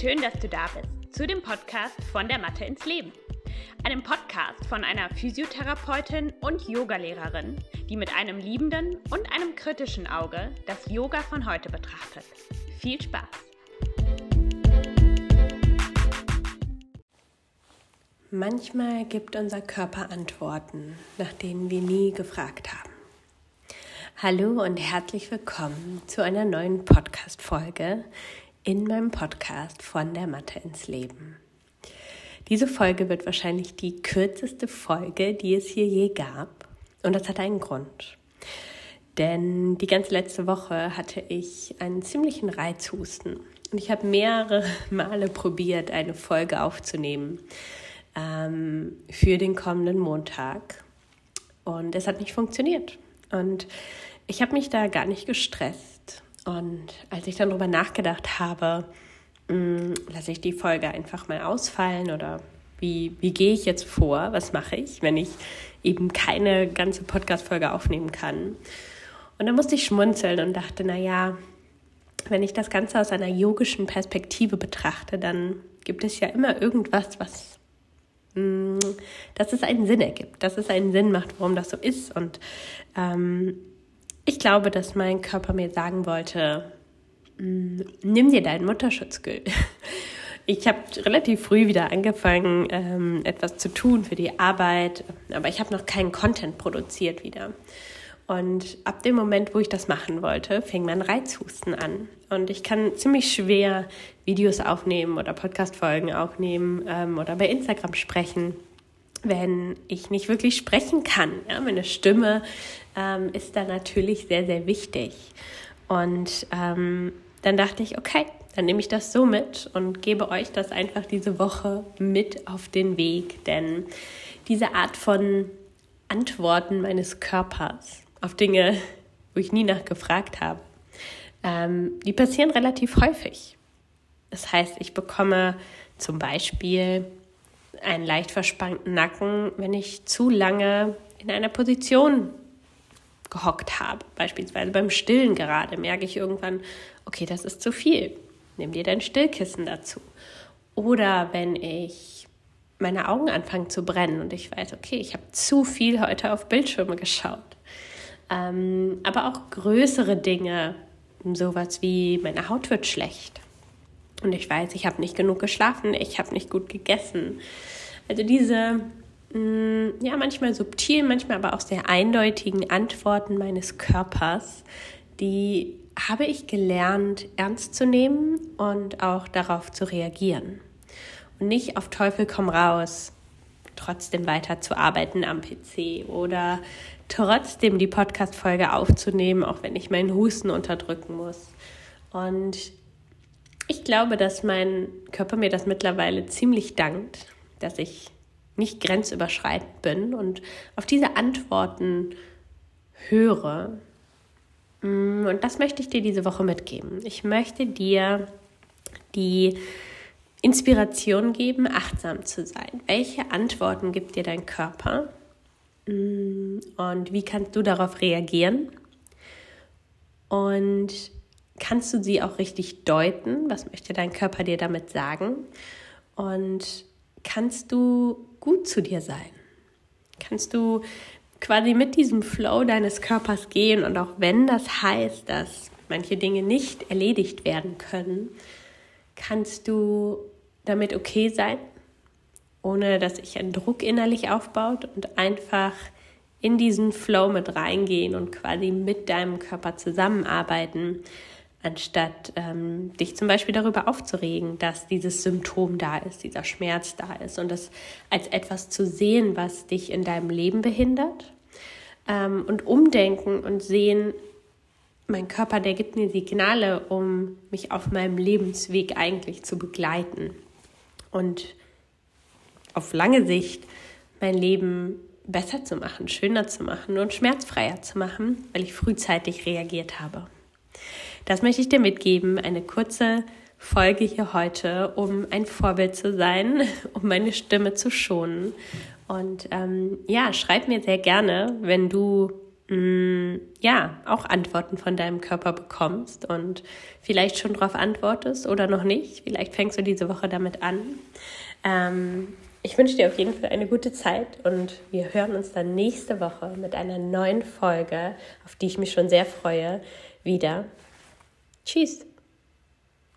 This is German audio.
Schön, dass du da bist zu dem Podcast von der Mathe ins Leben. Einem Podcast von einer Physiotherapeutin und Yogalehrerin, die mit einem liebenden und einem kritischen Auge das Yoga von heute betrachtet. Viel Spaß! Manchmal gibt unser Körper Antworten, nach denen wir nie gefragt haben. Hallo und herzlich willkommen zu einer neuen Podcast-Folge in meinem Podcast von der Mathe ins Leben. Diese Folge wird wahrscheinlich die kürzeste Folge, die es hier je gab. Und das hat einen Grund. Denn die ganze letzte Woche hatte ich einen ziemlichen Reizhusten. Und ich habe mehrere Male probiert, eine Folge aufzunehmen ähm, für den kommenden Montag. Und es hat nicht funktioniert. Und ich habe mich da gar nicht gestresst. Und als ich dann darüber nachgedacht habe, hm, lasse ich die Folge einfach mal ausfallen oder wie, wie gehe ich jetzt vor? Was mache ich, wenn ich eben keine ganze Podcast-Folge aufnehmen kann? Und dann musste ich schmunzeln und dachte, naja, wenn ich das Ganze aus einer yogischen Perspektive betrachte, dann gibt es ja immer irgendwas, was hm, dass es einen Sinn ergibt, dass es einen Sinn macht, warum das so ist. Und ähm, ich glaube, dass mein Körper mir sagen wollte, mm, nimm dir deinen Mutterschutzgül. Ich habe relativ früh wieder angefangen, ähm, etwas zu tun für die Arbeit, aber ich habe noch keinen Content produziert wieder. Und ab dem Moment, wo ich das machen wollte, fing mein Reizhusten an. Und ich kann ziemlich schwer Videos aufnehmen oder Podcast-Folgen aufnehmen ähm, oder bei Instagram sprechen, wenn ich nicht wirklich sprechen kann. Ja, meine Stimme ähm, ist da natürlich sehr, sehr wichtig. Und ähm, dann dachte ich, okay, dann nehme ich das so mit und gebe euch das einfach diese Woche mit auf den Weg. Denn diese Art von Antworten meines Körpers auf Dinge, wo ich nie nachgefragt habe, ähm, die passieren relativ häufig. Das heißt, ich bekomme zum Beispiel einen leicht verspannten Nacken, wenn ich zu lange in einer Position gehockt habe. Beispielsweise beim Stillen gerade merke ich irgendwann, okay, das ist zu viel. Nimm dir dein Stillkissen dazu. Oder wenn ich meine Augen anfangen zu brennen und ich weiß, okay, ich habe zu viel heute auf Bildschirme geschaut. Ähm, aber auch größere Dinge, sowas wie meine Haut wird schlecht. Und ich weiß, ich habe nicht genug geschlafen, ich habe nicht gut gegessen. Also diese Mm, ja, manchmal subtil, manchmal aber auch sehr eindeutigen Antworten meines Körpers, die habe ich gelernt ernst zu nehmen und auch darauf zu reagieren. Und nicht auf Teufel komm raus, trotzdem weiter zu arbeiten am PC oder trotzdem die Podcast-Folge aufzunehmen, auch wenn ich meinen Husten unterdrücken muss. Und ich glaube, dass mein Körper mir das mittlerweile ziemlich dankt, dass ich nicht grenzüberschreitend bin und auf diese Antworten höre. Mm, und das möchte ich dir diese Woche mitgeben. Ich möchte dir die Inspiration geben, achtsam zu sein. Welche Antworten gibt dir dein Körper? Mm, und wie kannst du darauf reagieren? Und kannst du sie auch richtig deuten? Was möchte dein Körper dir damit sagen? Und kannst du gut zu dir sein? Kannst du quasi mit diesem Flow deines Körpers gehen und auch wenn das heißt, dass manche Dinge nicht erledigt werden können, kannst du damit okay sein, ohne dass sich ein Druck innerlich aufbaut und einfach in diesen Flow mit reingehen und quasi mit deinem Körper zusammenarbeiten, anstatt ähm, dich zum Beispiel darüber aufzuregen, dass dieses Symptom da ist, dieser Schmerz da ist und das als etwas zu sehen, was dich in deinem Leben behindert ähm, und umdenken und sehen, mein Körper, der gibt mir Signale, um mich auf meinem Lebensweg eigentlich zu begleiten und auf lange Sicht mein Leben besser zu machen, schöner zu machen und schmerzfreier zu machen, weil ich frühzeitig reagiert habe. Das möchte ich dir mitgeben. Eine kurze Folge hier heute, um ein Vorbild zu sein, um meine Stimme zu schonen. Und ähm, ja, schreib mir sehr gerne, wenn du mh, mm, ja, auch Antworten von deinem Körper bekommst und vielleicht schon darauf antwortest oder noch nicht. Vielleicht fängst du diese Woche damit an. Ähm, ich wünsche dir auf jeden Fall eine gute Zeit und wir hören uns dann nächste Woche mit einer neuen Folge, auf die ich mich schon sehr freue, wieder. چیست؟